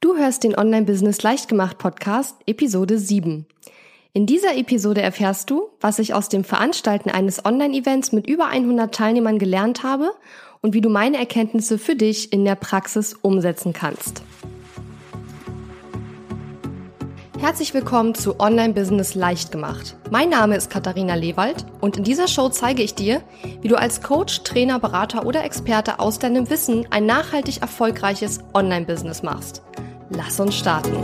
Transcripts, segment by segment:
Du hörst den Online-Business Leichtgemacht Podcast, Episode 7. In dieser Episode erfährst du, was ich aus dem Veranstalten eines Online-Events mit über 100 Teilnehmern gelernt habe und wie du meine Erkenntnisse für dich in der Praxis umsetzen kannst. Herzlich willkommen zu Online Business leicht gemacht. Mein Name ist Katharina Lewald und in dieser Show zeige ich dir, wie du als Coach, Trainer, Berater oder Experte aus deinem Wissen ein nachhaltig erfolgreiches Online Business machst. Lass uns starten.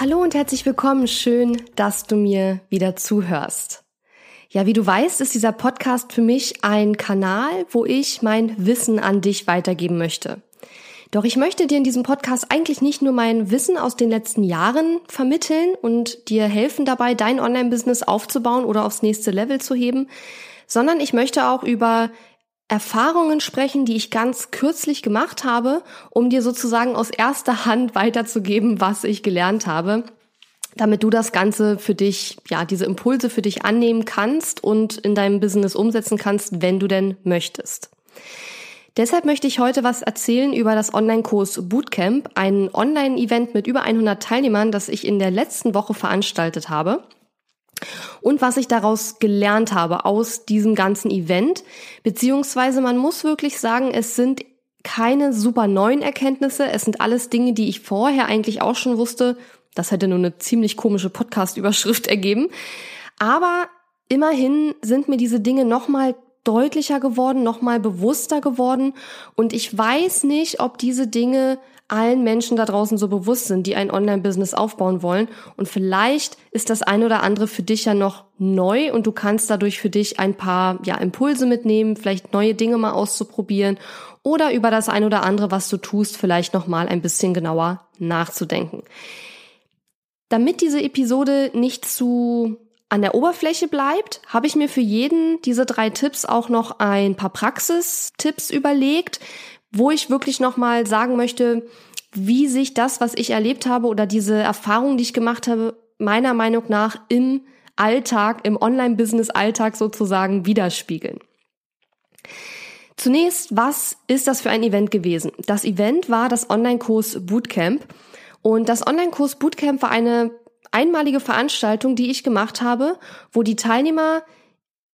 Hallo und herzlich willkommen. Schön, dass du mir wieder zuhörst. Ja, wie du weißt, ist dieser Podcast für mich ein Kanal, wo ich mein Wissen an dich weitergeben möchte. Doch ich möchte dir in diesem Podcast eigentlich nicht nur mein Wissen aus den letzten Jahren vermitteln und dir helfen dabei, dein Online-Business aufzubauen oder aufs nächste Level zu heben, sondern ich möchte auch über Erfahrungen sprechen, die ich ganz kürzlich gemacht habe, um dir sozusagen aus erster Hand weiterzugeben, was ich gelernt habe damit du das Ganze für dich, ja, diese Impulse für dich annehmen kannst und in deinem Business umsetzen kannst, wenn du denn möchtest. Deshalb möchte ich heute was erzählen über das Online-Kurs Bootcamp, ein Online-Event mit über 100 Teilnehmern, das ich in der letzten Woche veranstaltet habe. Und was ich daraus gelernt habe aus diesem ganzen Event, beziehungsweise man muss wirklich sagen, es sind keine super neuen Erkenntnisse, es sind alles Dinge, die ich vorher eigentlich auch schon wusste, das hätte nur eine ziemlich komische Podcast-Überschrift ergeben. Aber immerhin sind mir diese Dinge nochmal deutlicher geworden, nochmal bewusster geworden. Und ich weiß nicht, ob diese Dinge allen Menschen da draußen so bewusst sind, die ein Online-Business aufbauen wollen. Und vielleicht ist das eine oder andere für dich ja noch neu und du kannst dadurch für dich ein paar ja, Impulse mitnehmen, vielleicht neue Dinge mal auszuprobieren oder über das eine oder andere, was du tust, vielleicht nochmal ein bisschen genauer nachzudenken. Damit diese Episode nicht zu an der Oberfläche bleibt, habe ich mir für jeden diese drei Tipps auch noch ein paar Praxistipps überlegt, wo ich wirklich nochmal sagen möchte, wie sich das, was ich erlebt habe oder diese Erfahrung, die ich gemacht habe, meiner Meinung nach im Alltag, im Online-Business-Alltag sozusagen widerspiegeln. Zunächst, was ist das für ein Event gewesen? Das Event war das Online-Kurs Bootcamp und das Online-Kurs Bootcamp war eine einmalige Veranstaltung, die ich gemacht habe, wo die Teilnehmer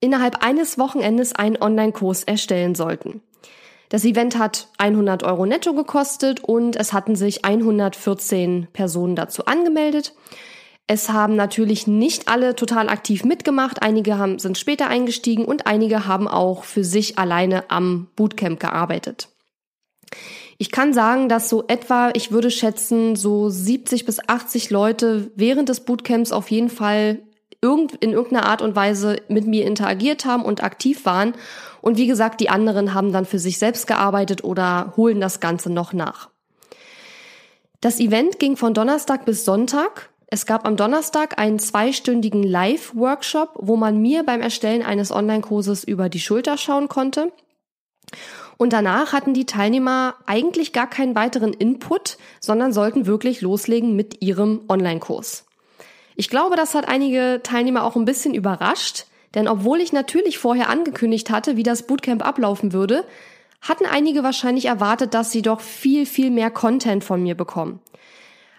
innerhalb eines Wochenendes einen Online-Kurs erstellen sollten. Das Event hat 100 Euro netto gekostet und es hatten sich 114 Personen dazu angemeldet. Es haben natürlich nicht alle total aktiv mitgemacht. Einige haben, sind später eingestiegen und einige haben auch für sich alleine am Bootcamp gearbeitet. Ich kann sagen, dass so etwa, ich würde schätzen, so 70 bis 80 Leute während des Bootcamps auf jeden Fall in irgendeiner Art und Weise mit mir interagiert haben und aktiv waren. Und wie gesagt, die anderen haben dann für sich selbst gearbeitet oder holen das Ganze noch nach. Das Event ging von Donnerstag bis Sonntag. Es gab am Donnerstag einen zweistündigen Live-Workshop, wo man mir beim Erstellen eines Online-Kurses über die Schulter schauen konnte. Und danach hatten die Teilnehmer eigentlich gar keinen weiteren Input, sondern sollten wirklich loslegen mit ihrem Online-Kurs. Ich glaube, das hat einige Teilnehmer auch ein bisschen überrascht, denn obwohl ich natürlich vorher angekündigt hatte, wie das Bootcamp ablaufen würde, hatten einige wahrscheinlich erwartet, dass sie doch viel, viel mehr Content von mir bekommen.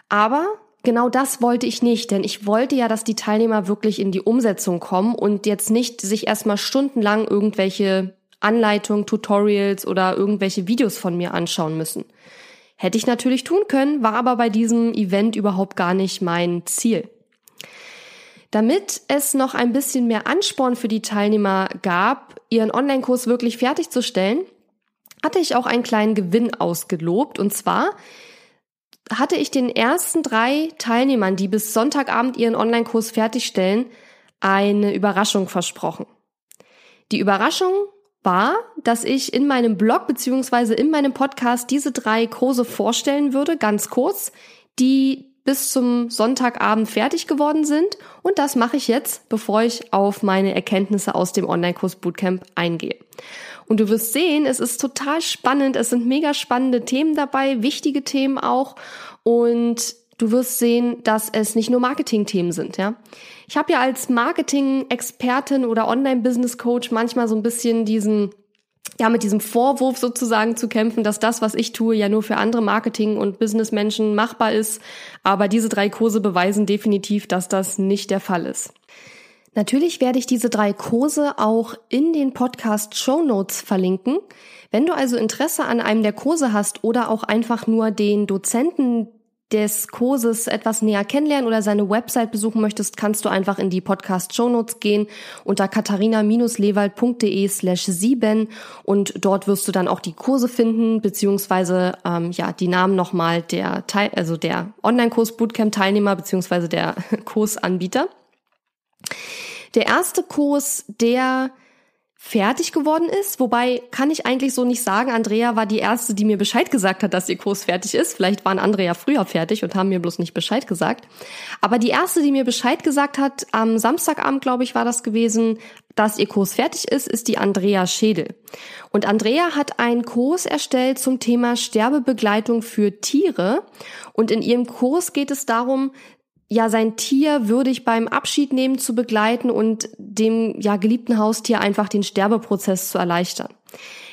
Aber genau das wollte ich nicht, denn ich wollte ja, dass die Teilnehmer wirklich in die Umsetzung kommen und jetzt nicht sich erstmal stundenlang irgendwelche Anleitungen, Tutorials oder irgendwelche Videos von mir anschauen müssen. Hätte ich natürlich tun können, war aber bei diesem Event überhaupt gar nicht mein Ziel. Damit es noch ein bisschen mehr Ansporn für die Teilnehmer gab, ihren Online-Kurs wirklich fertigzustellen, hatte ich auch einen kleinen Gewinn ausgelobt. Und zwar hatte ich den ersten drei Teilnehmern, die bis Sonntagabend ihren Online-Kurs fertigstellen, eine Überraschung versprochen. Die Überraschung war, dass ich in meinem Blog beziehungsweise in meinem Podcast diese drei Kurse vorstellen würde, ganz kurz, die bis zum Sonntagabend fertig geworden sind. Und das mache ich jetzt, bevor ich auf meine Erkenntnisse aus dem Online-Kurs Bootcamp eingehe. Und du wirst sehen, es ist total spannend. Es sind mega spannende Themen dabei, wichtige Themen auch. Und du wirst sehen, dass es nicht nur Marketing-Themen sind, ja. Ich habe ja als Marketing-Expertin oder Online-Business-Coach manchmal so ein bisschen diesen ja, mit diesem Vorwurf sozusagen zu kämpfen, dass das, was ich tue, ja nur für andere Marketing- und Businessmenschen machbar ist. Aber diese drei Kurse beweisen definitiv, dass das nicht der Fall ist. Natürlich werde ich diese drei Kurse auch in den Podcast Show Notes verlinken. Wenn du also Interesse an einem der Kurse hast oder auch einfach nur den Dozenten des Kurses etwas näher kennenlernen oder seine Website besuchen möchtest, kannst du einfach in die Podcast Show Notes gehen unter katharina-lewald.de slash sieben und dort wirst du dann auch die Kurse finden, beziehungsweise ähm, ja die Namen nochmal der Teil, also der Online-Kurs Bootcamp Teilnehmer beziehungsweise der Kursanbieter. Der erste Kurs, der fertig geworden ist. Wobei kann ich eigentlich so nicht sagen. Andrea war die erste, die mir Bescheid gesagt hat, dass ihr Kurs fertig ist. Vielleicht waren andere ja früher fertig und haben mir bloß nicht Bescheid gesagt. Aber die erste, die mir Bescheid gesagt hat, am Samstagabend, glaube ich, war das gewesen, dass ihr Kurs fertig ist, ist die Andrea Schädel. Und Andrea hat einen Kurs erstellt zum Thema Sterbebegleitung für Tiere. Und in ihrem Kurs geht es darum, ja sein Tier würdig beim Abschied nehmen zu begleiten und dem ja geliebten Haustier einfach den Sterbeprozess zu erleichtern.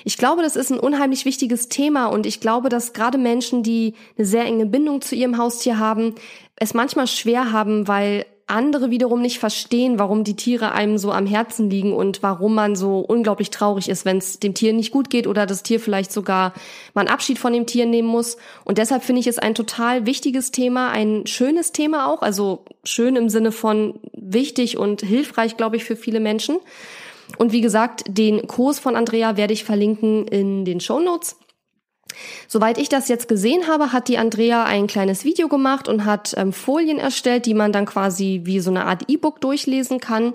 Ich glaube, das ist ein unheimlich wichtiges Thema und ich glaube, dass gerade Menschen, die eine sehr enge Bindung zu ihrem Haustier haben, es manchmal schwer haben, weil andere wiederum nicht verstehen, warum die Tiere einem so am Herzen liegen und warum man so unglaublich traurig ist, wenn es dem Tier nicht gut geht oder das Tier vielleicht sogar einen Abschied von dem Tier nehmen muss. Und deshalb finde ich es ein total wichtiges Thema, ein schönes Thema auch, also schön im Sinne von wichtig und hilfreich, glaube ich, für viele Menschen. Und wie gesagt, den Kurs von Andrea werde ich verlinken in den Show Notes. Soweit ich das jetzt gesehen habe, hat die Andrea ein kleines Video gemacht und hat ähm, Folien erstellt, die man dann quasi wie so eine Art E-Book durchlesen kann.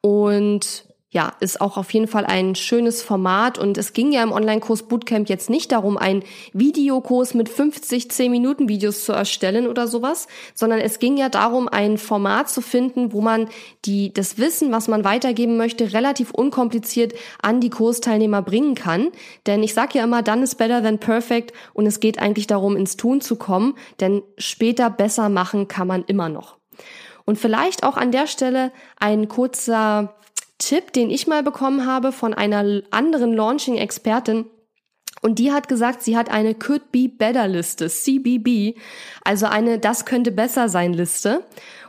Und ja, ist auch auf jeden Fall ein schönes Format und es ging ja im Online-Kurs Bootcamp jetzt nicht darum, einen Videokurs mit 50 10-Minuten-Videos zu erstellen oder sowas, sondern es ging ja darum, ein Format zu finden, wo man die, das Wissen, was man weitergeben möchte, relativ unkompliziert an die Kursteilnehmer bringen kann. Denn ich sage ja immer, done is better than perfect und es geht eigentlich darum, ins Tun zu kommen, denn später besser machen kann man immer noch. Und vielleicht auch an der Stelle ein kurzer Tipp, den ich mal bekommen habe von einer anderen Launching-Expertin. Und die hat gesagt, sie hat eine Could Be Better Liste, CBB, also eine Das könnte besser sein Liste.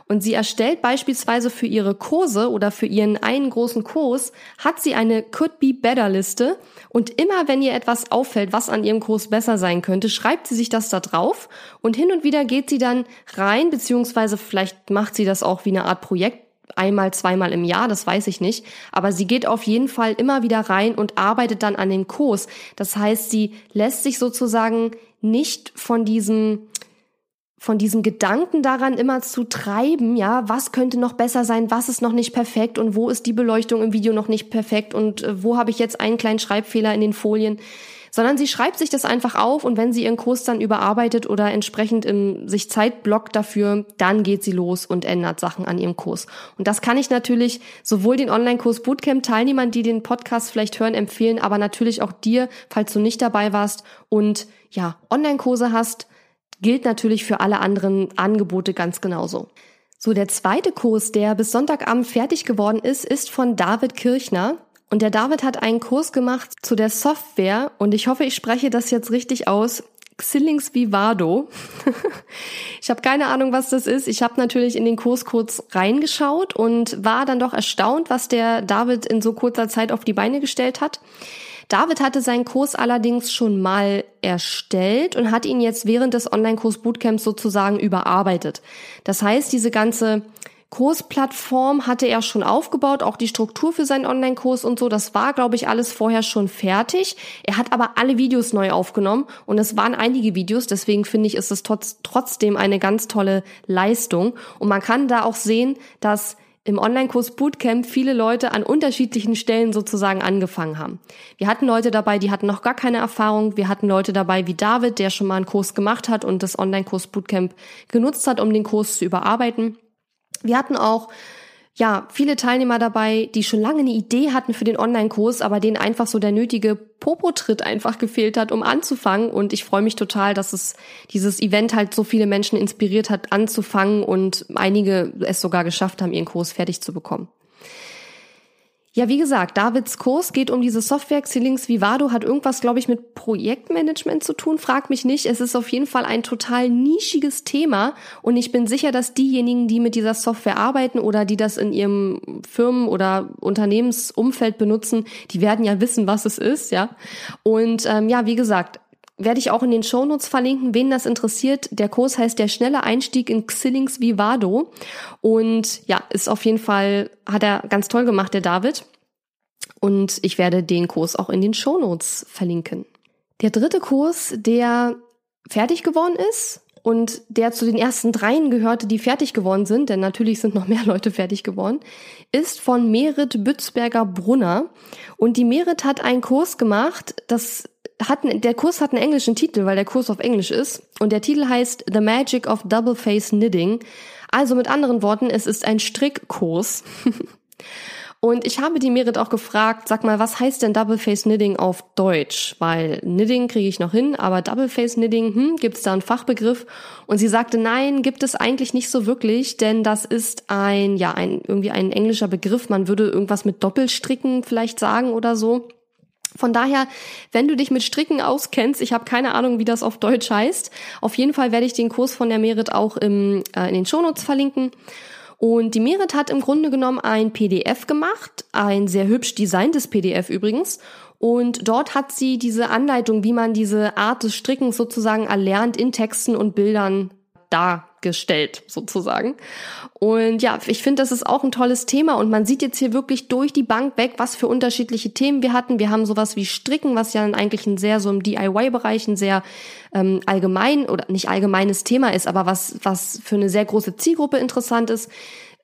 Und sie erstellt beispielsweise für ihre Kurse oder für ihren einen großen Kurs, hat sie eine Could Be Better Liste. Und immer wenn ihr etwas auffällt, was an ihrem Kurs besser sein könnte, schreibt sie sich das da drauf. Und hin und wieder geht sie dann rein, beziehungsweise vielleicht macht sie das auch wie eine Art Projekt einmal, zweimal im Jahr, das weiß ich nicht. Aber sie geht auf jeden Fall immer wieder rein und arbeitet dann an dem Kurs. Das heißt, sie lässt sich sozusagen nicht von diesem von diesem Gedanken daran immer zu treiben, ja, was könnte noch besser sein, was ist noch nicht perfekt und wo ist die Beleuchtung im Video noch nicht perfekt und äh, wo habe ich jetzt einen kleinen Schreibfehler in den Folien sondern sie schreibt sich das einfach auf und wenn sie ihren Kurs dann überarbeitet oder entsprechend im, sich Zeit blockt dafür, dann geht sie los und ändert Sachen an ihrem Kurs. Und das kann ich natürlich sowohl den Online-Kurs Bootcamp Teilnehmern, die den Podcast vielleicht hören, empfehlen, aber natürlich auch dir, falls du nicht dabei warst und ja, Online-Kurse hast, gilt natürlich für alle anderen Angebote ganz genauso. So, der zweite Kurs, der bis Sonntagabend fertig geworden ist, ist von David Kirchner. Und der David hat einen Kurs gemacht zu der Software und ich hoffe, ich spreche das jetzt richtig aus. Xillings Vivado. ich habe keine Ahnung, was das ist. Ich habe natürlich in den Kurs kurz reingeschaut und war dann doch erstaunt, was der David in so kurzer Zeit auf die Beine gestellt hat. David hatte seinen Kurs allerdings schon mal erstellt und hat ihn jetzt während des Online-Kurs Bootcamps sozusagen überarbeitet. Das heißt, diese ganze Kursplattform hatte er schon aufgebaut, auch die Struktur für seinen Online-Kurs und so. Das war, glaube ich, alles vorher schon fertig. Er hat aber alle Videos neu aufgenommen und es waren einige Videos. Deswegen finde ich, ist es trotz, trotzdem eine ganz tolle Leistung. Und man kann da auch sehen, dass im Online-Kurs Bootcamp viele Leute an unterschiedlichen Stellen sozusagen angefangen haben. Wir hatten Leute dabei, die hatten noch gar keine Erfahrung. Wir hatten Leute dabei wie David, der schon mal einen Kurs gemacht hat und das Online-Kurs Bootcamp genutzt hat, um den Kurs zu überarbeiten. Wir hatten auch ja, viele Teilnehmer dabei, die schon lange eine Idee hatten für den Online-Kurs, aber denen einfach so der nötige Popo-Tritt einfach gefehlt hat, um anzufangen. Und ich freue mich total, dass es dieses Event halt so viele Menschen inspiriert hat, anzufangen und einige es sogar geschafft haben, ihren Kurs fertig zu bekommen. Ja, wie gesagt, Davids Kurs geht um diese Software. Xilinx Vivado hat irgendwas, glaube ich, mit Projektmanagement zu tun. Frag mich nicht. Es ist auf jeden Fall ein total nischiges Thema. Und ich bin sicher, dass diejenigen, die mit dieser Software arbeiten oder die das in ihrem Firmen- oder Unternehmensumfeld benutzen, die werden ja wissen, was es ist, ja. Und ähm, ja, wie gesagt, werde ich auch in den Shownotes verlinken, wen das interessiert. Der Kurs heißt der schnelle Einstieg in Xilinx Vivado und ja, ist auf jeden Fall, hat er ganz toll gemacht, der David. Und ich werde den Kurs auch in den Shownotes verlinken. Der dritte Kurs, der fertig geworden ist und der zu den ersten dreien gehörte, die fertig geworden sind, denn natürlich sind noch mehr Leute fertig geworden, ist von Merit Bützberger Brunner. Und die Merit hat einen Kurs gemacht, das hat, der Kurs hat einen englischen Titel, weil der Kurs auf Englisch ist. Und der Titel heißt The Magic of Double Face Knitting. Also mit anderen Worten, es ist ein Strickkurs. Und ich habe die Merit auch gefragt, sag mal, was heißt denn Double Face Knitting auf Deutsch? Weil Knitting kriege ich noch hin, aber Double Face Knitting, hm, gibt es da einen Fachbegriff? Und sie sagte, nein, gibt es eigentlich nicht so wirklich, denn das ist ein, ja, ein, irgendwie ein englischer Begriff. Man würde irgendwas mit Doppelstricken vielleicht sagen oder so. Von daher, wenn du dich mit Stricken auskennst, ich habe keine Ahnung, wie das auf Deutsch heißt. Auf jeden Fall werde ich den Kurs von der Merit auch im, äh, in den Shownotes verlinken. Und die Merit hat im Grunde genommen ein PDF gemacht, ein sehr hübsch designtes PDF übrigens. Und dort hat sie diese Anleitung, wie man diese Art des Strickens sozusagen erlernt, in Texten und Bildern dargestellt, sozusagen. Und ja, ich finde, das ist auch ein tolles Thema und man sieht jetzt hier wirklich durch die Bank weg, was für unterschiedliche Themen wir hatten. Wir haben sowas wie Stricken, was ja eigentlich ein sehr so im DIY-Bereich ein sehr ähm, allgemein oder nicht allgemeines Thema ist, aber was, was für eine sehr große Zielgruppe interessant ist.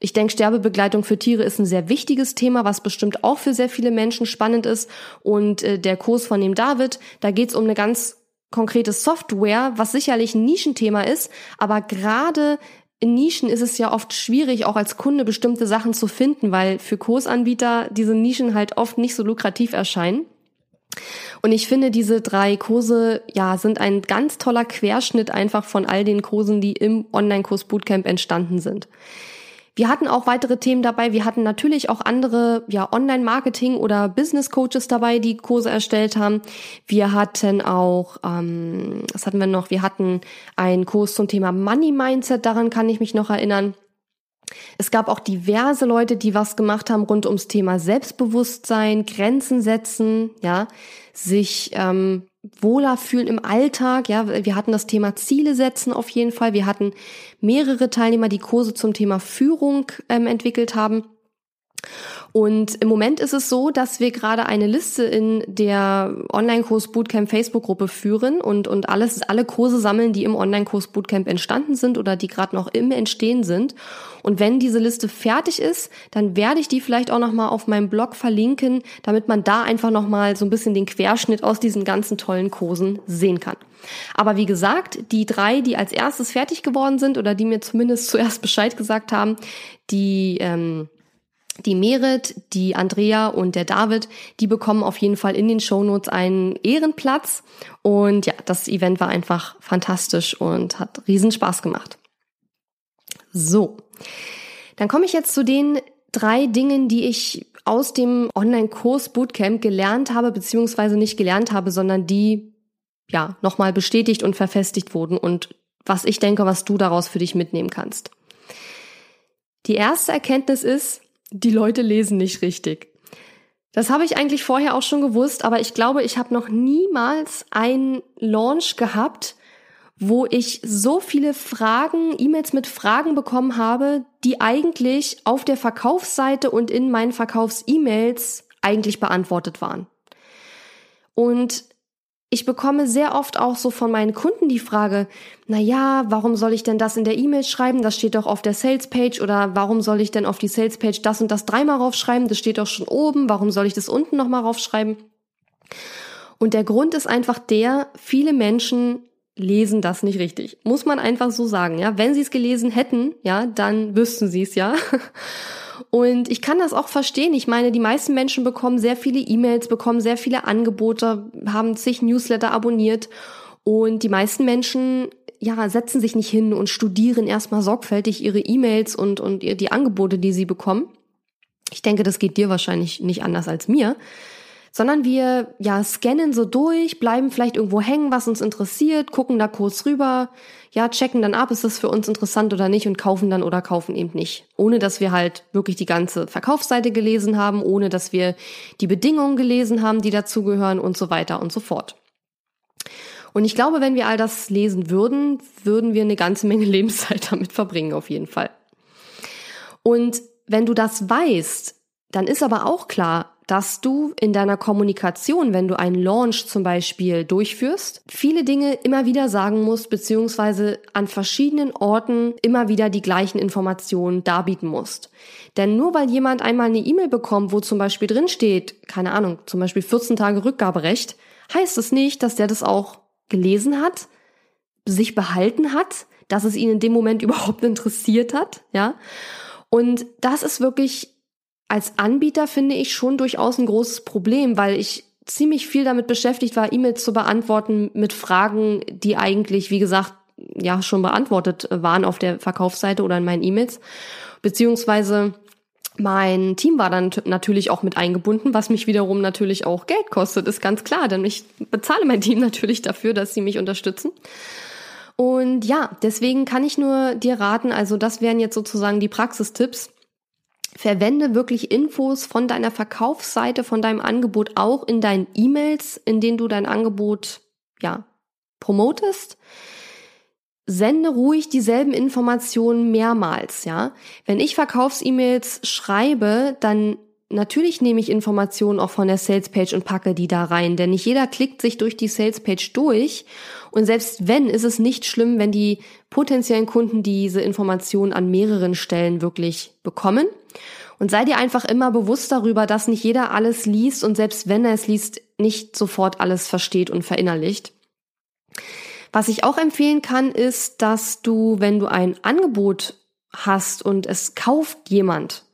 Ich denke, Sterbebegleitung für Tiere ist ein sehr wichtiges Thema, was bestimmt auch für sehr viele Menschen spannend ist. Und äh, der Kurs von dem David, da geht es um eine ganz konkrete Software, was sicherlich ein Nischenthema ist, aber gerade in Nischen ist es ja oft schwierig, auch als Kunde bestimmte Sachen zu finden, weil für Kursanbieter diese Nischen halt oft nicht so lukrativ erscheinen. Und ich finde, diese drei Kurse, ja, sind ein ganz toller Querschnitt einfach von all den Kursen, die im Online-Kurs Bootcamp entstanden sind. Wir hatten auch weitere Themen dabei. Wir hatten natürlich auch andere ja, Online-Marketing- oder Business-Coaches dabei, die Kurse erstellt haben. Wir hatten auch, ähm, was hatten wir noch? Wir hatten einen Kurs zum Thema Money Mindset, daran kann ich mich noch erinnern. Es gab auch diverse Leute, die was gemacht haben rund ums Thema Selbstbewusstsein, Grenzen setzen, ja, sich ähm, wohler fühlen im Alltag. Ja, wir hatten das Thema Ziele setzen auf jeden Fall. Wir hatten mehrere Teilnehmer, die Kurse zum Thema Führung ähm, entwickelt haben. Und im Moment ist es so, dass wir gerade eine Liste in der Online-Kurs Bootcamp Facebook-Gruppe führen und, und alles, alle Kurse sammeln, die im Online-Kurs Bootcamp entstanden sind oder die gerade noch im Entstehen sind. Und wenn diese Liste fertig ist, dann werde ich die vielleicht auch nochmal auf meinem Blog verlinken, damit man da einfach nochmal so ein bisschen den Querschnitt aus diesen ganzen tollen Kursen sehen kann. Aber wie gesagt, die drei, die als erstes fertig geworden sind oder die mir zumindest zuerst Bescheid gesagt haben, die ähm, die Merit, die Andrea und der David, die bekommen auf jeden Fall in den Shownotes einen Ehrenplatz. Und ja, das Event war einfach fantastisch und hat riesen Spaß gemacht. So, dann komme ich jetzt zu den drei Dingen, die ich aus dem Online-Kurs Bootcamp gelernt habe, beziehungsweise nicht gelernt habe, sondern die ja nochmal bestätigt und verfestigt wurden und was ich denke, was du daraus für dich mitnehmen kannst. Die erste Erkenntnis ist, die Leute lesen nicht richtig. Das habe ich eigentlich vorher auch schon gewusst, aber ich glaube, ich habe noch niemals einen Launch gehabt, wo ich so viele Fragen, E-Mails mit Fragen bekommen habe, die eigentlich auf der Verkaufsseite und in meinen Verkaufs-E-Mails eigentlich beantwortet waren. Und ich bekomme sehr oft auch so von meinen Kunden die Frage, na ja, warum soll ich denn das in der E-Mail schreiben? Das steht doch auf der Sales Page oder warum soll ich denn auf die Sales Page das und das dreimal raufschreiben? Das steht doch schon oben. Warum soll ich das unten nochmal raufschreiben? Und der Grund ist einfach der, viele Menschen lesen das nicht richtig. Muss man einfach so sagen, ja. Wenn sie es gelesen hätten, ja, dann wüssten sie es ja. Und ich kann das auch verstehen. Ich meine, die meisten Menschen bekommen sehr viele E-Mails, bekommen sehr viele Angebote, haben sich Newsletter abonniert. Und die meisten Menschen ja, setzen sich nicht hin und studieren erstmal sorgfältig ihre E-Mails und, und die Angebote, die sie bekommen. Ich denke, das geht dir wahrscheinlich nicht anders als mir. Sondern wir, ja, scannen so durch, bleiben vielleicht irgendwo hängen, was uns interessiert, gucken da kurz rüber, ja, checken dann ab, ist das für uns interessant oder nicht und kaufen dann oder kaufen eben nicht. Ohne dass wir halt wirklich die ganze Verkaufsseite gelesen haben, ohne dass wir die Bedingungen gelesen haben, die dazugehören und so weiter und so fort. Und ich glaube, wenn wir all das lesen würden, würden wir eine ganze Menge Lebenszeit damit verbringen, auf jeden Fall. Und wenn du das weißt, dann ist aber auch klar, dass du in deiner Kommunikation, wenn du einen Launch zum Beispiel durchführst, viele Dinge immer wieder sagen musst, beziehungsweise an verschiedenen Orten immer wieder die gleichen Informationen darbieten musst. Denn nur weil jemand einmal eine E-Mail bekommt, wo zum Beispiel drin steht, keine Ahnung, zum Beispiel 14 Tage Rückgaberecht, heißt es nicht, dass der das auch gelesen hat, sich behalten hat, dass es ihn in dem Moment überhaupt interessiert hat, ja. Und das ist wirklich als Anbieter finde ich schon durchaus ein großes Problem, weil ich ziemlich viel damit beschäftigt war, E-Mails zu beantworten mit Fragen, die eigentlich, wie gesagt, ja schon beantwortet waren auf der Verkaufsseite oder in meinen E-Mails, beziehungsweise mein Team war dann natürlich auch mit eingebunden, was mich wiederum natürlich auch Geld kostet, ist ganz klar, denn ich bezahle mein Team natürlich dafür, dass sie mich unterstützen. Und ja, deswegen kann ich nur dir raten, also das wären jetzt sozusagen die Praxistipps. Verwende wirklich Infos von deiner Verkaufsseite, von deinem Angebot auch in deinen E-Mails, in denen du dein Angebot, ja, promotest sende ruhig dieselben Informationen mehrmals, ja. Wenn ich Verkaufs-E-Mails schreibe, dann natürlich nehme ich Informationen auch von der Salespage und packe die da rein, denn nicht jeder klickt sich durch die Salespage durch und selbst wenn, ist es nicht schlimm, wenn die potenziellen Kunden diese Informationen an mehreren Stellen wirklich bekommen. Und sei dir einfach immer bewusst darüber, dass nicht jeder alles liest und selbst wenn er es liest, nicht sofort alles versteht und verinnerlicht. Was ich auch empfehlen kann, ist, dass du, wenn du ein Angebot hast und es kauft jemand,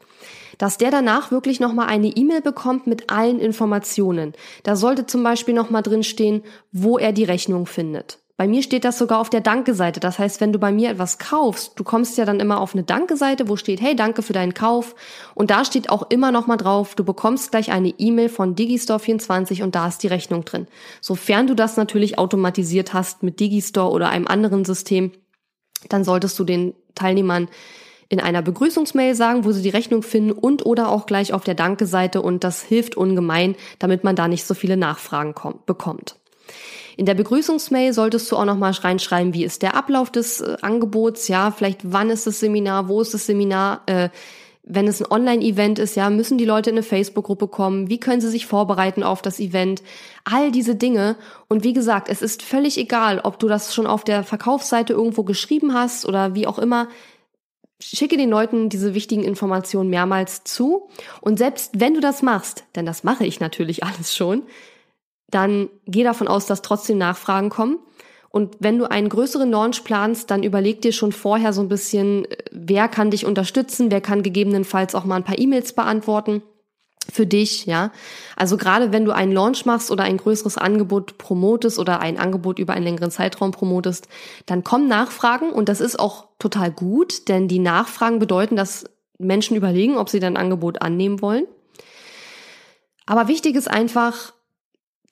dass der danach wirklich nochmal eine E-Mail bekommt mit allen Informationen. Da sollte zum Beispiel nochmal drinstehen, wo er die Rechnung findet. Bei mir steht das sogar auf der Danke-Seite. Das heißt, wenn du bei mir etwas kaufst, du kommst ja dann immer auf eine Danke-Seite, wo steht, hey, danke für deinen Kauf. Und da steht auch immer noch mal drauf, du bekommst gleich eine E-Mail von Digistore24 und da ist die Rechnung drin. Sofern du das natürlich automatisiert hast mit Digistore oder einem anderen System, dann solltest du den Teilnehmern in einer Begrüßungsmail sagen, wo sie die Rechnung finden und oder auch gleich auf der Danke-Seite und das hilft ungemein, damit man da nicht so viele Nachfragen kommt, bekommt. In der Begrüßungsmail solltest du auch noch mal reinschreiben, wie ist der Ablauf des äh, Angebots, ja, vielleicht wann ist das Seminar, wo ist das Seminar, äh, wenn es ein Online-Event ist, ja, müssen die Leute in eine Facebook-Gruppe kommen? Wie können sie sich vorbereiten auf das Event? All diese Dinge. Und wie gesagt, es ist völlig egal, ob du das schon auf der Verkaufsseite irgendwo geschrieben hast oder wie auch immer. Schicke den Leuten diese wichtigen Informationen mehrmals zu. Und selbst wenn du das machst, denn das mache ich natürlich alles schon, dann geh davon aus, dass trotzdem Nachfragen kommen. Und wenn du einen größeren Launch planst, dann überleg dir schon vorher so ein bisschen, wer kann dich unterstützen, wer kann gegebenenfalls auch mal ein paar E-Mails beantworten für dich, ja. Also gerade wenn du einen Launch machst oder ein größeres Angebot promotest oder ein Angebot über einen längeren Zeitraum promotest, dann kommen Nachfragen und das ist auch total gut, denn die Nachfragen bedeuten, dass Menschen überlegen, ob sie dein Angebot annehmen wollen. Aber wichtig ist einfach,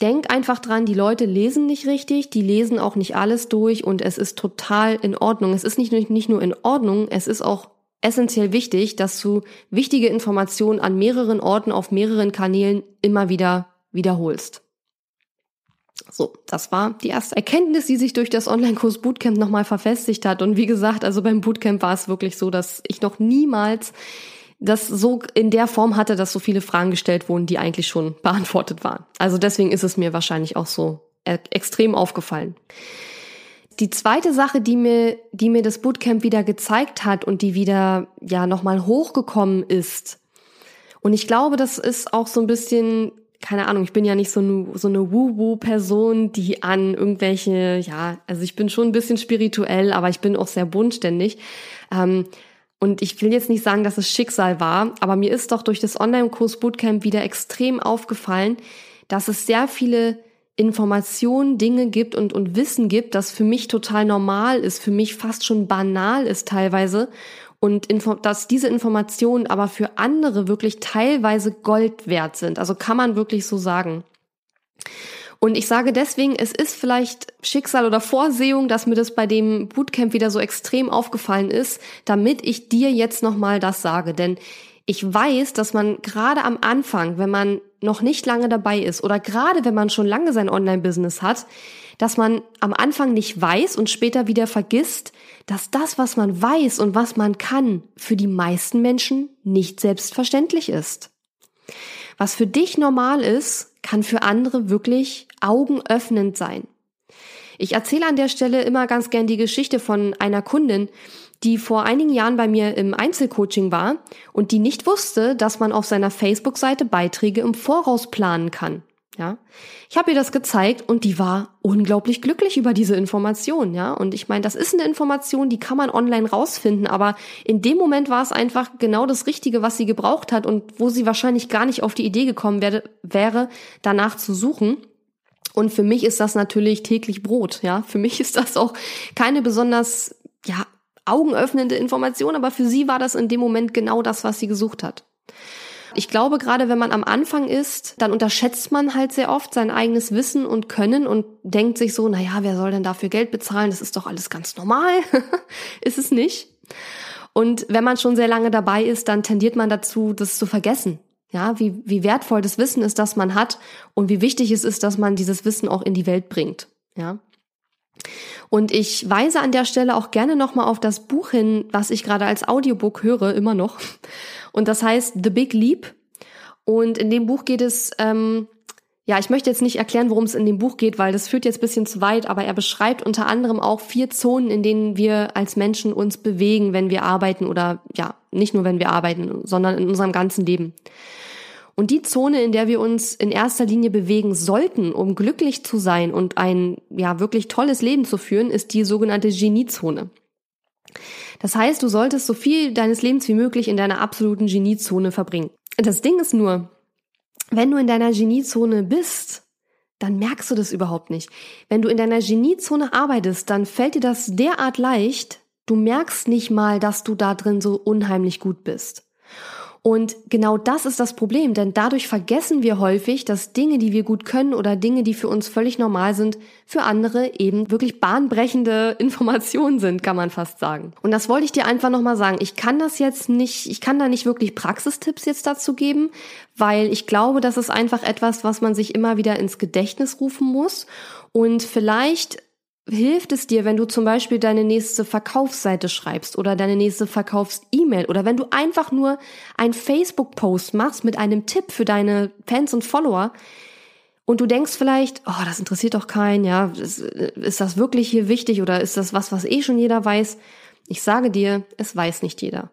denk einfach dran, die Leute lesen nicht richtig, die lesen auch nicht alles durch und es ist total in Ordnung. Es ist nicht, nicht nur in Ordnung, es ist auch essentiell wichtig, dass du wichtige Informationen an mehreren Orten auf mehreren Kanälen immer wieder wiederholst. So, das war die erste Erkenntnis, die sich durch das Online-Kurs Bootcamp nochmal verfestigt hat. Und wie gesagt, also beim Bootcamp war es wirklich so, dass ich noch niemals das so in der Form hatte, dass so viele Fragen gestellt wurden, die eigentlich schon beantwortet waren. Also deswegen ist es mir wahrscheinlich auch so äh, extrem aufgefallen. Die zweite Sache, die mir, die mir das Bootcamp wieder gezeigt hat und die wieder, ja, nochmal hochgekommen ist. Und ich glaube, das ist auch so ein bisschen, keine Ahnung, ich bin ja nicht so eine, so eine Woo-Woo-Person, die an irgendwelche, ja, also ich bin schon ein bisschen spirituell, aber ich bin auch sehr bunt ständig. Ähm, Und ich will jetzt nicht sagen, dass es Schicksal war, aber mir ist doch durch das Online-Kurs Bootcamp wieder extrem aufgefallen, dass es sehr viele Informationen, Dinge gibt und, und Wissen gibt, das für mich total normal ist, für mich fast schon banal ist teilweise. Und dass diese Informationen aber für andere wirklich teilweise Gold wert sind. Also kann man wirklich so sagen. Und ich sage deswegen, es ist vielleicht Schicksal oder Vorsehung, dass mir das bei dem Bootcamp wieder so extrem aufgefallen ist, damit ich dir jetzt nochmal das sage. Denn ich weiß, dass man gerade am Anfang, wenn man noch nicht lange dabei ist oder gerade wenn man schon lange sein Online-Business hat, dass man am Anfang nicht weiß und später wieder vergisst, dass das, was man weiß und was man kann, für die meisten Menschen nicht selbstverständlich ist. Was für dich normal ist, kann für andere wirklich augenöffnend sein. Ich erzähle an der Stelle immer ganz gern die Geschichte von einer Kundin, die vor einigen Jahren bei mir im Einzelcoaching war und die nicht wusste, dass man auf seiner Facebook-Seite Beiträge im Voraus planen kann. Ja, ich habe ihr das gezeigt und die war unglaublich glücklich über diese Information. Ja, und ich meine, das ist eine Information, die kann man online rausfinden, aber in dem Moment war es einfach genau das Richtige, was sie gebraucht hat und wo sie wahrscheinlich gar nicht auf die Idee gekommen wäre, wäre danach zu suchen. Und für mich ist das natürlich täglich Brot. Ja, für mich ist das auch keine besonders ja augenöffnende Information, aber für sie war das in dem Moment genau das, was sie gesucht hat. Ich glaube, gerade wenn man am Anfang ist, dann unterschätzt man halt sehr oft sein eigenes Wissen und Können und denkt sich so, na ja, wer soll denn dafür Geld bezahlen? Das ist doch alles ganz normal. ist es nicht? Und wenn man schon sehr lange dabei ist, dann tendiert man dazu, das zu vergessen. Ja, wie, wie wertvoll das Wissen ist, das man hat und wie wichtig es ist, dass man dieses Wissen auch in die Welt bringt. Ja. Und ich weise an der Stelle auch gerne nochmal auf das Buch hin, was ich gerade als Audiobook höre, immer noch. Und das heißt The Big Leap. Und in dem Buch geht es, ähm, ja, ich möchte jetzt nicht erklären, worum es in dem Buch geht, weil das führt jetzt bisschen zu weit, aber er beschreibt unter anderem auch vier Zonen, in denen wir als Menschen uns bewegen, wenn wir arbeiten oder ja, nicht nur wenn wir arbeiten, sondern in unserem ganzen Leben. Und die Zone, in der wir uns in erster Linie bewegen sollten, um glücklich zu sein und ein ja wirklich tolles Leben zu führen, ist die sogenannte Geniezone. Das heißt, du solltest so viel deines Lebens wie möglich in deiner absoluten Geniezone verbringen. Das Ding ist nur, wenn du in deiner Geniezone bist, dann merkst du das überhaupt nicht. Wenn du in deiner Geniezone arbeitest, dann fällt dir das derart leicht, du merkst nicht mal, dass du da drin so unheimlich gut bist. Und genau das ist das Problem, denn dadurch vergessen wir häufig, dass Dinge, die wir gut können oder Dinge, die für uns völlig normal sind, für andere eben wirklich bahnbrechende Informationen sind, kann man fast sagen. Und das wollte ich dir einfach nochmal sagen. Ich kann das jetzt nicht, ich kann da nicht wirklich Praxistipps jetzt dazu geben, weil ich glaube, das ist einfach etwas, was man sich immer wieder ins Gedächtnis rufen muss. Und vielleicht hilft es dir, wenn du zum Beispiel deine nächste Verkaufsseite schreibst oder deine nächste Verkaufs-E-Mail oder wenn du einfach nur ein Facebook-Post machst mit einem Tipp für deine Fans und Follower und du denkst vielleicht, oh, das interessiert doch keinen, ja, ist, ist das wirklich hier wichtig oder ist das was, was eh schon jeder weiß? Ich sage dir, es weiß nicht jeder.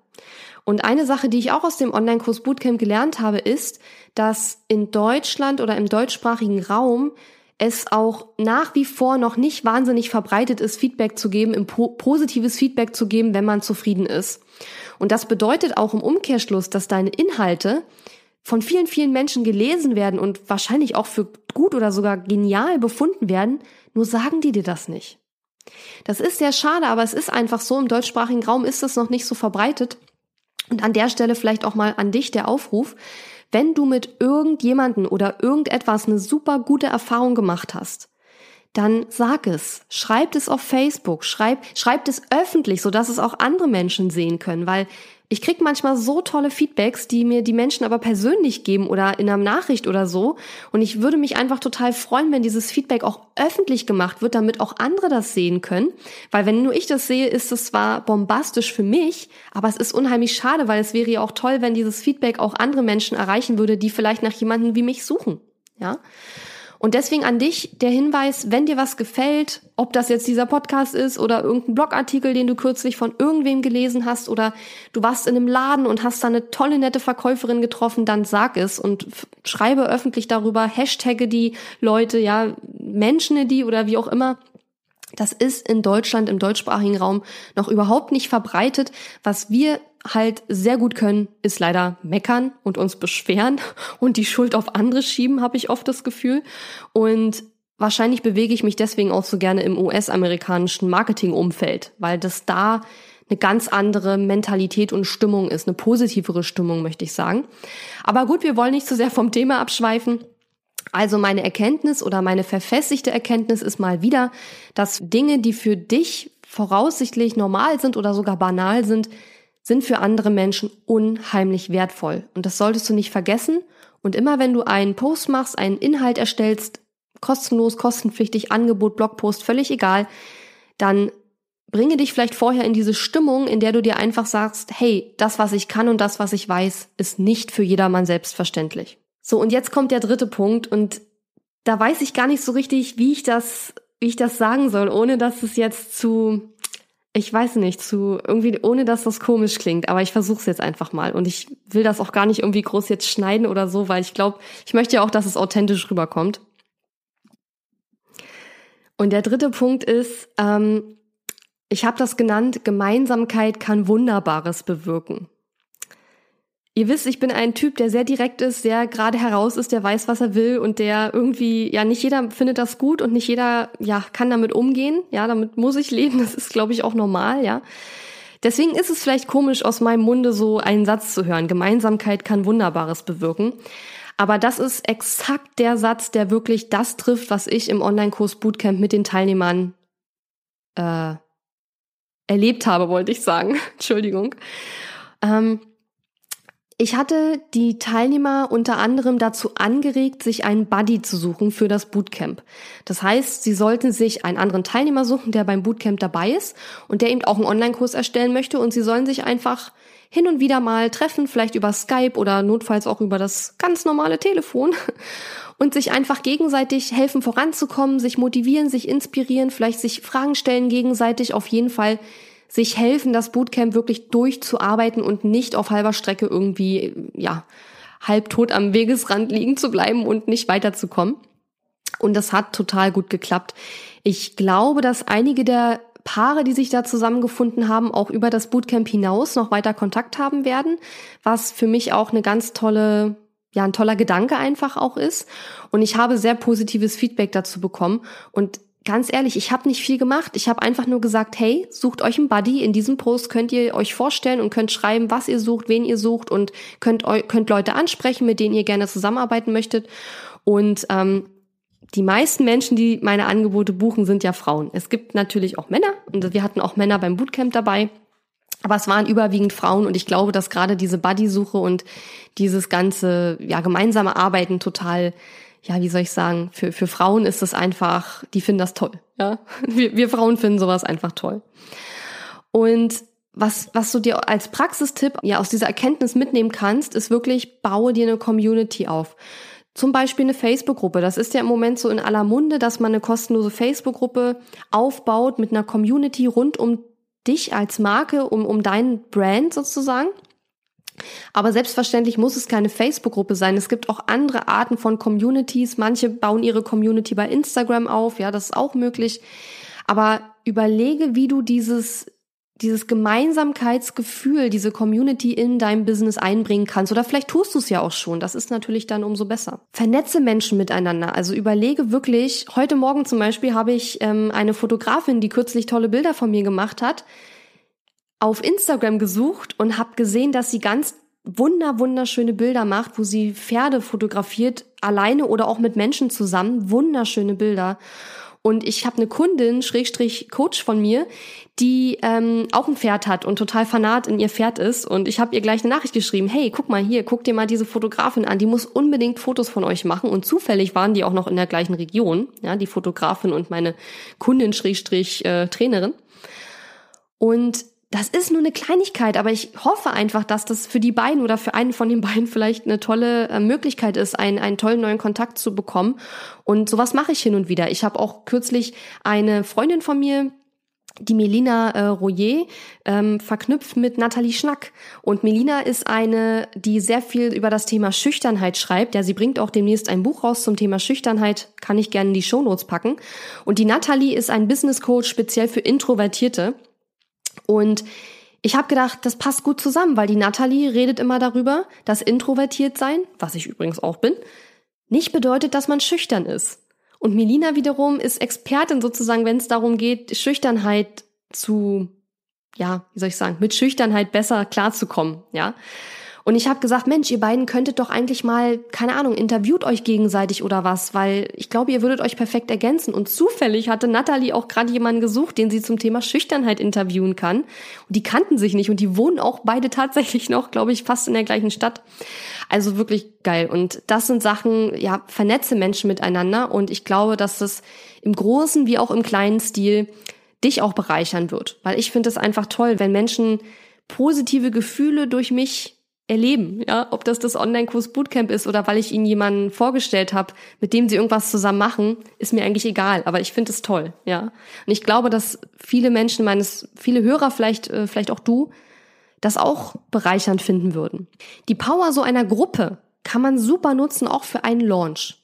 Und eine Sache, die ich auch aus dem Online-Kurs Bootcamp gelernt habe, ist, dass in Deutschland oder im deutschsprachigen Raum es auch nach wie vor noch nicht wahnsinnig verbreitet ist, Feedback zu geben, positives Feedback zu geben, wenn man zufrieden ist. Und das bedeutet auch im Umkehrschluss, dass deine Inhalte von vielen, vielen Menschen gelesen werden und wahrscheinlich auch für gut oder sogar genial befunden werden, nur sagen die dir das nicht. Das ist sehr schade, aber es ist einfach so, im deutschsprachigen Raum ist das noch nicht so verbreitet. Und an der Stelle vielleicht auch mal an dich der Aufruf, wenn du mit irgendjemanden oder irgendetwas eine super gute Erfahrung gemacht hast, dann sag es, schreib es auf Facebook, schreib, schreib es öffentlich, sodass es auch andere Menschen sehen können, weil ich krieg manchmal so tolle Feedbacks, die mir die Menschen aber persönlich geben oder in einer Nachricht oder so. Und ich würde mich einfach total freuen, wenn dieses Feedback auch öffentlich gemacht wird, damit auch andere das sehen können. Weil wenn nur ich das sehe, ist es zwar bombastisch für mich, aber es ist unheimlich schade, weil es wäre ja auch toll, wenn dieses Feedback auch andere Menschen erreichen würde, die vielleicht nach jemandem wie mich suchen. Ja. Und deswegen an dich der Hinweis, wenn dir was gefällt, ob das jetzt dieser Podcast ist oder irgendein Blogartikel, den du kürzlich von irgendwem gelesen hast oder du warst in einem Laden und hast da eine tolle, nette Verkäuferin getroffen, dann sag es und schreibe öffentlich darüber, hashtagge die Leute, ja, Menschen die oder wie auch immer. Das ist in Deutschland, im deutschsprachigen Raum noch überhaupt nicht verbreitet. Was wir halt sehr gut können, ist leider meckern und uns beschweren und die Schuld auf andere schieben, habe ich oft das Gefühl. Und wahrscheinlich bewege ich mich deswegen auch so gerne im US-amerikanischen Marketingumfeld, weil das da eine ganz andere Mentalität und Stimmung ist, eine positivere Stimmung, möchte ich sagen. Aber gut, wir wollen nicht zu sehr vom Thema abschweifen. Also meine Erkenntnis oder meine verfestigte Erkenntnis ist mal wieder, dass Dinge, die für dich voraussichtlich normal sind oder sogar banal sind, sind für andere Menschen unheimlich wertvoll. Und das solltest du nicht vergessen. Und immer wenn du einen Post machst, einen Inhalt erstellst, kostenlos, kostenpflichtig, Angebot, Blogpost, völlig egal, dann bringe dich vielleicht vorher in diese Stimmung, in der du dir einfach sagst, hey, das, was ich kann und das, was ich weiß, ist nicht für jedermann selbstverständlich. So, und jetzt kommt der dritte Punkt und da weiß ich gar nicht so richtig, wie ich das, wie ich das sagen soll, ohne dass es jetzt zu, ich weiß nicht, zu irgendwie, ohne dass das komisch klingt, aber ich versuche es jetzt einfach mal. Und ich will das auch gar nicht irgendwie groß jetzt schneiden oder so, weil ich glaube, ich möchte ja auch, dass es authentisch rüberkommt. Und der dritte Punkt ist, ähm, ich habe das genannt, Gemeinsamkeit kann Wunderbares bewirken. Ihr wisst, ich bin ein Typ, der sehr direkt ist, der gerade heraus ist, der weiß, was er will und der irgendwie, ja, nicht jeder findet das gut und nicht jeder, ja, kann damit umgehen. Ja, damit muss ich leben. Das ist, glaube ich, auch normal, ja. Deswegen ist es vielleicht komisch, aus meinem Munde so einen Satz zu hören. Gemeinsamkeit kann Wunderbares bewirken. Aber das ist exakt der Satz, der wirklich das trifft, was ich im Online-Kurs Bootcamp mit den Teilnehmern äh, erlebt habe, wollte ich sagen. Entschuldigung. Ähm, ich hatte die Teilnehmer unter anderem dazu angeregt, sich einen Buddy zu suchen für das Bootcamp. Das heißt, sie sollten sich einen anderen Teilnehmer suchen, der beim Bootcamp dabei ist und der eben auch einen Online-Kurs erstellen möchte und sie sollen sich einfach hin und wieder mal treffen, vielleicht über Skype oder notfalls auch über das ganz normale Telefon und sich einfach gegenseitig helfen voranzukommen, sich motivieren, sich inspirieren, vielleicht sich Fragen stellen gegenseitig, auf jeden Fall sich helfen, das Bootcamp wirklich durchzuarbeiten und nicht auf halber Strecke irgendwie, ja, halbtot am Wegesrand liegen zu bleiben und nicht weiterzukommen. Und das hat total gut geklappt. Ich glaube, dass einige der Paare, die sich da zusammengefunden haben, auch über das Bootcamp hinaus noch weiter Kontakt haben werden, was für mich auch eine ganz tolle ja, ein toller Gedanke einfach auch ist. Und ich habe sehr positives Feedback dazu bekommen. Und ganz ehrlich, ich habe nicht viel gemacht. Ich habe einfach nur gesagt, hey, sucht euch einen Buddy. In diesem Post könnt ihr euch vorstellen und könnt schreiben, was ihr sucht, wen ihr sucht und könnt, könnt Leute ansprechen, mit denen ihr gerne zusammenarbeiten möchtet. Und ähm, die meisten Menschen, die meine Angebote buchen, sind ja Frauen. Es gibt natürlich auch Männer und wir hatten auch Männer beim Bootcamp dabei. Aber es waren überwiegend Frauen und ich glaube, dass gerade diese Buddy-Suche und dieses ganze ja, gemeinsame Arbeiten total ja, wie soll ich sagen, für, für Frauen ist es einfach, die finden das toll. Ja? Wir, wir Frauen finden sowas einfach toll. Und was, was du dir als Praxistipp ja aus dieser Erkenntnis mitnehmen kannst, ist wirklich, baue dir eine Community auf. Zum Beispiel eine Facebook-Gruppe. Das ist ja im Moment so in aller Munde, dass man eine kostenlose Facebook-Gruppe aufbaut mit einer Community rund um dich als Marke, um, um deinen Brand sozusagen. Aber selbstverständlich muss es keine Facebook-Gruppe sein. Es gibt auch andere Arten von Communities. Manche bauen ihre Community bei Instagram auf. Ja, das ist auch möglich. Aber überlege, wie du dieses, dieses Gemeinsamkeitsgefühl, diese Community in deinem Business einbringen kannst. Oder vielleicht tust du es ja auch schon. Das ist natürlich dann umso besser. Vernetze Menschen miteinander. Also überlege wirklich, heute Morgen zum Beispiel habe ich ähm, eine Fotografin, die kürzlich tolle Bilder von mir gemacht hat auf Instagram gesucht und habe gesehen, dass sie ganz wunder wunderschöne Bilder macht, wo sie Pferde fotografiert, alleine oder auch mit Menschen zusammen, wunderschöne Bilder. Und ich habe eine Kundin, Schrägstrich Coach von mir, die ähm, auch ein Pferd hat und total fanat in ihr Pferd ist. Und ich habe ihr gleich eine Nachricht geschrieben, hey, guck mal hier, guck dir mal diese Fotografin an, die muss unbedingt Fotos von euch machen. Und zufällig waren die auch noch in der gleichen Region, ja, die Fotografin und meine Kundin, Schrägstrich äh, Trainerin. Und das ist nur eine Kleinigkeit, aber ich hoffe einfach, dass das für die beiden oder für einen von den beiden vielleicht eine tolle äh, Möglichkeit ist, einen, einen tollen neuen Kontakt zu bekommen. Und sowas mache ich hin und wieder. Ich habe auch kürzlich eine Freundin von mir, die Melina äh, Royer ähm, verknüpft mit Nathalie Schnack. Und Melina ist eine, die sehr viel über das Thema Schüchternheit schreibt. Ja, sie bringt auch demnächst ein Buch raus zum Thema Schüchternheit, kann ich gerne in die Shownotes packen. Und die Nathalie ist ein Business Coach speziell für Introvertierte. Und ich habe gedacht, das passt gut zusammen, weil die Natalie redet immer darüber, dass introvertiert sein, was ich übrigens auch bin, nicht bedeutet, dass man schüchtern ist. Und Melina wiederum ist Expertin sozusagen, wenn es darum geht, Schüchternheit zu, ja, wie soll ich sagen, mit Schüchternheit besser klarzukommen, ja. Und ich habe gesagt, Mensch, ihr beiden könntet doch eigentlich mal, keine Ahnung, interviewt euch gegenseitig oder was, weil ich glaube, ihr würdet euch perfekt ergänzen. Und zufällig hatte Natalie auch gerade jemanden gesucht, den sie zum Thema Schüchternheit interviewen kann. Und die kannten sich nicht und die wohnen auch beide tatsächlich noch, glaube ich, fast in der gleichen Stadt. Also wirklich geil. Und das sind Sachen, ja, vernetze Menschen miteinander. Und ich glaube, dass es im großen wie auch im kleinen Stil dich auch bereichern wird. Weil ich finde es einfach toll, wenn Menschen positive Gefühle durch mich erleben, ja, ob das das Online-Kurs Bootcamp ist oder weil ich ihnen jemanden vorgestellt habe, mit dem sie irgendwas zusammen machen, ist mir eigentlich egal, aber ich finde es toll, ja. Und ich glaube, dass viele Menschen, meines, viele Hörer, vielleicht, äh, vielleicht auch du, das auch bereichernd finden würden. Die Power so einer Gruppe kann man super nutzen, auch für einen Launch.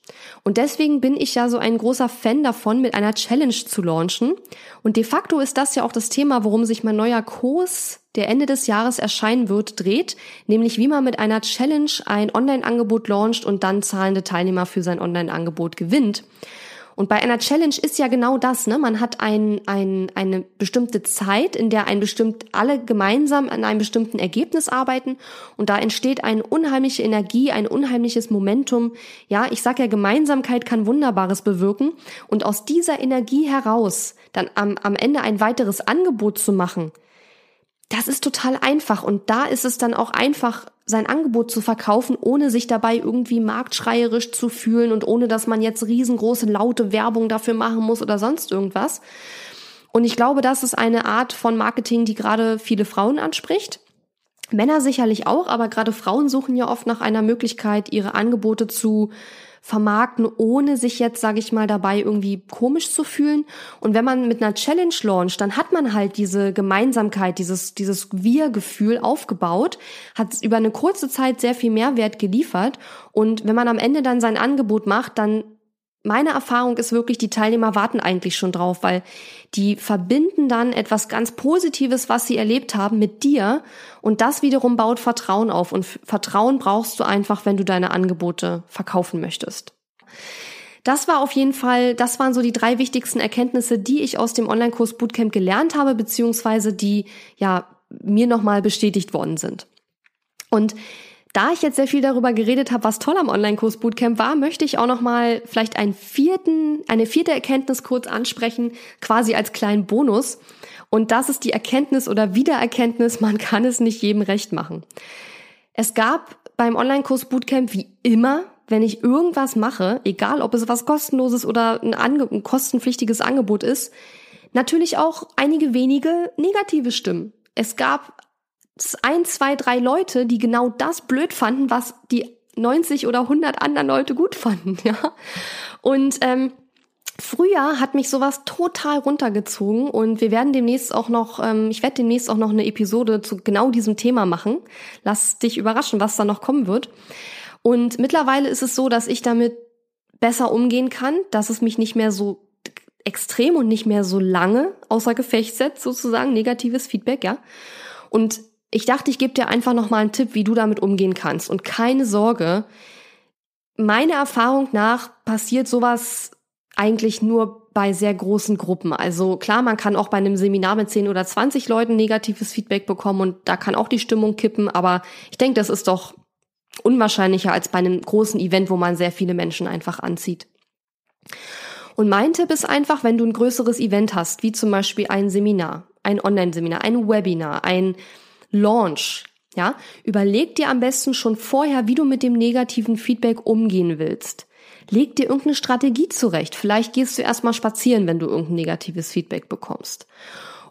Und deswegen bin ich ja so ein großer Fan davon, mit einer Challenge zu launchen. Und de facto ist das ja auch das Thema, worum sich mein neuer Kurs, der Ende des Jahres erscheinen wird, dreht, nämlich wie man mit einer Challenge ein Online-Angebot launcht und dann zahlende Teilnehmer für sein Online-Angebot gewinnt. Und bei einer Challenge ist ja genau das, ne? Man hat ein, ein, eine bestimmte Zeit, in der ein bestimmt alle gemeinsam an einem bestimmten Ergebnis arbeiten und da entsteht eine unheimliche Energie, ein unheimliches Momentum. Ja, ich sag ja, Gemeinsamkeit kann Wunderbares bewirken und aus dieser Energie heraus dann am, am Ende ein weiteres Angebot zu machen, das ist total einfach und da ist es dann auch einfach, sein Angebot zu verkaufen, ohne sich dabei irgendwie marktschreierisch zu fühlen und ohne dass man jetzt riesengroße laute Werbung dafür machen muss oder sonst irgendwas. Und ich glaube, das ist eine Art von Marketing, die gerade viele Frauen anspricht. Männer sicherlich auch, aber gerade Frauen suchen ja oft nach einer Möglichkeit, ihre Angebote zu vermarkten, ohne sich jetzt, sage ich mal, dabei irgendwie komisch zu fühlen. Und wenn man mit einer Challenge launcht, dann hat man halt diese Gemeinsamkeit, dieses, dieses Wir-Gefühl aufgebaut, hat über eine kurze Zeit sehr viel Mehrwert geliefert. Und wenn man am Ende dann sein Angebot macht, dann meine Erfahrung ist wirklich, die Teilnehmer warten eigentlich schon drauf, weil die verbinden dann etwas ganz Positives, was sie erlebt haben, mit dir und das wiederum baut Vertrauen auf und Vertrauen brauchst du einfach, wenn du deine Angebote verkaufen möchtest. Das war auf jeden Fall, das waren so die drei wichtigsten Erkenntnisse, die ich aus dem Online-Kurs Bootcamp gelernt habe, beziehungsweise die ja mir nochmal bestätigt worden sind. Und da ich jetzt sehr viel darüber geredet habe, was toll am Online-Kurs Bootcamp war, möchte ich auch noch mal vielleicht einen vierten, eine vierte Erkenntnis kurz ansprechen, quasi als kleinen Bonus. Und das ist die Erkenntnis oder Wiedererkenntnis, man kann es nicht jedem recht machen. Es gab beim Online-Kurs Bootcamp wie immer, wenn ich irgendwas mache, egal ob es was kostenloses oder ein, Ange ein kostenpflichtiges Angebot ist, natürlich auch einige wenige negative Stimmen. Es gab ein, zwei, drei Leute, die genau das blöd fanden, was die 90 oder 100 anderen Leute gut fanden, ja. Und ähm, Früher hat mich sowas total runtergezogen und wir werden demnächst auch noch, ähm, ich werde demnächst auch noch eine Episode zu genau diesem Thema machen. Lass dich überraschen, was da noch kommen wird. Und mittlerweile ist es so, dass ich damit besser umgehen kann, dass es mich nicht mehr so extrem und nicht mehr so lange außer Gefecht setzt, sozusagen, negatives Feedback, ja. Und ich dachte, ich gebe dir einfach noch mal einen Tipp, wie du damit umgehen kannst. Und keine Sorge, meiner Erfahrung nach passiert sowas eigentlich nur bei sehr großen Gruppen. Also klar, man kann auch bei einem Seminar mit 10 oder 20 Leuten negatives Feedback bekommen und da kann auch die Stimmung kippen, aber ich denke, das ist doch unwahrscheinlicher als bei einem großen Event, wo man sehr viele Menschen einfach anzieht. Und mein Tipp ist einfach, wenn du ein größeres Event hast, wie zum Beispiel ein Seminar, ein Online-Seminar, ein Webinar, ein Launch, ja, überleg dir am besten schon vorher, wie du mit dem negativen Feedback umgehen willst. Leg dir irgendeine Strategie zurecht. Vielleicht gehst du erstmal spazieren, wenn du irgendein negatives Feedback bekommst.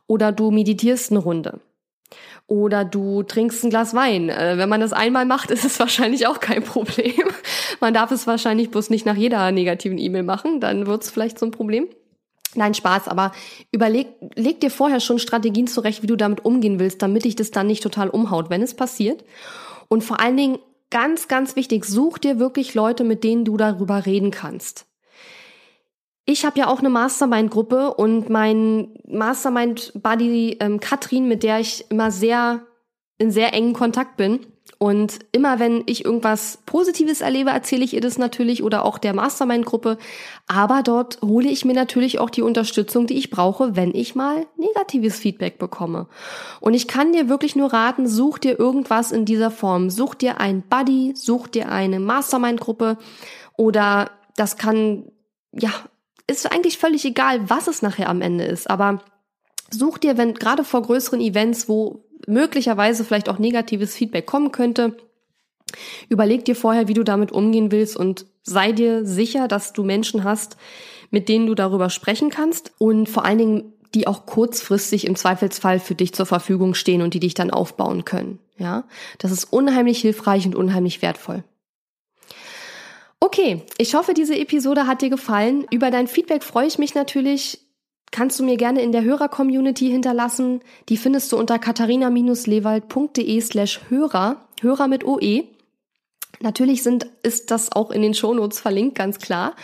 Oder du meditierst eine Runde. Oder du trinkst ein Glas Wein. Äh, wenn man das einmal macht, ist es wahrscheinlich auch kein Problem. Man darf es wahrscheinlich bloß nicht nach jeder negativen E-Mail machen, dann wird es vielleicht so ein Problem. Nein, Spaß, aber überleg, leg dir vorher schon Strategien zurecht, wie du damit umgehen willst, damit dich das dann nicht total umhaut, wenn es passiert. Und vor allen Dingen, ganz, ganz wichtig, such dir wirklich Leute, mit denen du darüber reden kannst. Ich habe ja auch eine Mastermind-Gruppe und mein Mastermind-Buddy ähm, Katrin, mit der ich immer sehr in sehr engen Kontakt bin. Und immer wenn ich irgendwas Positives erlebe, erzähle ich ihr das natürlich oder auch der Mastermind-Gruppe. Aber dort hole ich mir natürlich auch die Unterstützung, die ich brauche, wenn ich mal negatives Feedback bekomme. Und ich kann dir wirklich nur raten, such dir irgendwas in dieser Form. Such dir ein Buddy, such dir eine Mastermind-Gruppe oder das kann, ja, ist eigentlich völlig egal, was es nachher am Ende ist. Aber such dir, wenn gerade vor größeren Events, wo möglicherweise vielleicht auch negatives Feedback kommen könnte, überleg dir vorher, wie du damit umgehen willst und sei dir sicher, dass du Menschen hast, mit denen du darüber sprechen kannst und vor allen Dingen die auch kurzfristig im Zweifelsfall für dich zur Verfügung stehen und die dich dann aufbauen können. Ja, das ist unheimlich hilfreich und unheimlich wertvoll. Okay, ich hoffe, diese Episode hat dir gefallen. Über dein Feedback freue ich mich natürlich. Kannst du mir gerne in der Hörer-Community hinterlassen. Die findest du unter katharina-lewald.de slash Hörer, Hörer mit OE. Natürlich sind, ist das auch in den Shownotes verlinkt, ganz klar.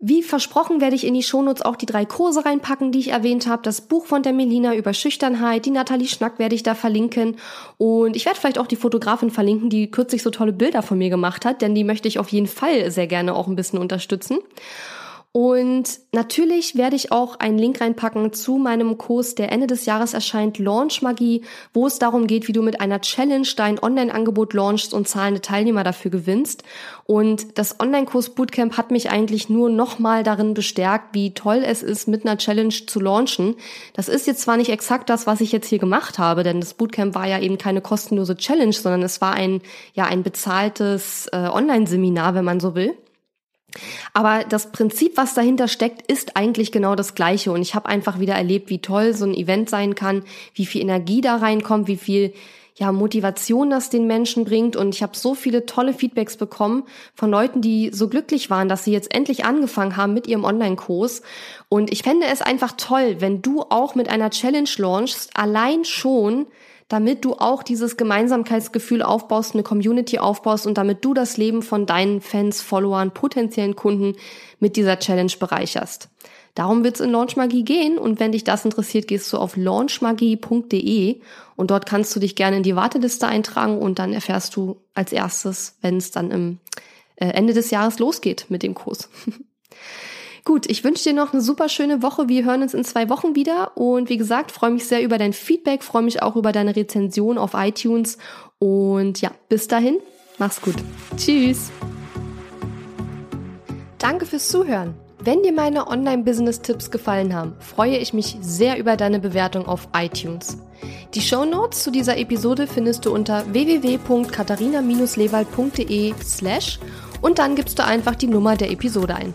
Wie versprochen werde ich in die Shownotes auch die drei Kurse reinpacken, die ich erwähnt habe. Das Buch von der Melina über Schüchternheit, die Nathalie Schnack werde ich da verlinken. Und ich werde vielleicht auch die Fotografin verlinken, die kürzlich so tolle Bilder von mir gemacht hat, denn die möchte ich auf jeden Fall sehr gerne auch ein bisschen unterstützen. Und natürlich werde ich auch einen Link reinpacken zu meinem Kurs, der Ende des Jahres erscheint, Launch Magie, wo es darum geht, wie du mit einer Challenge dein Online-Angebot launchst und zahlende Teilnehmer dafür gewinnst. Und das Online-Kurs Bootcamp hat mich eigentlich nur nochmal darin bestärkt, wie toll es ist, mit einer Challenge zu launchen. Das ist jetzt zwar nicht exakt das, was ich jetzt hier gemacht habe, denn das Bootcamp war ja eben keine kostenlose Challenge, sondern es war ein, ja, ein bezahltes äh, Online-Seminar, wenn man so will. Aber das Prinzip, was dahinter steckt, ist eigentlich genau das gleiche. Und ich habe einfach wieder erlebt, wie toll so ein Event sein kann, wie viel Energie da reinkommt, wie viel ja, Motivation das den Menschen bringt. Und ich habe so viele tolle Feedbacks bekommen von Leuten, die so glücklich waren, dass sie jetzt endlich angefangen haben mit ihrem Online-Kurs. Und ich fände es einfach toll, wenn du auch mit einer Challenge launchst, allein schon, damit du auch dieses Gemeinsamkeitsgefühl aufbaust, eine Community aufbaust und damit du das Leben von deinen Fans, Followern, potenziellen Kunden mit dieser Challenge bereicherst. Darum wird es in Launchmagie gehen und wenn dich das interessiert, gehst du auf launchmagie.de und dort kannst du dich gerne in die Warteliste eintragen und dann erfährst du als erstes, wenn es dann im äh, Ende des Jahres losgeht mit dem Kurs. Gut, ich wünsche dir noch eine super schöne Woche. Wir hören uns in zwei Wochen wieder. Und wie gesagt, freue mich sehr über dein Feedback, freue mich auch über deine Rezension auf iTunes. Und ja, bis dahin, mach's gut. Tschüss. Danke fürs Zuhören. Wenn dir meine Online-Business-Tipps gefallen haben, freue ich mich sehr über deine Bewertung auf iTunes. Die Show Notes zu dieser Episode findest du unter www.katharina-lewald.de slash und dann gibst du einfach die Nummer der Episode ein.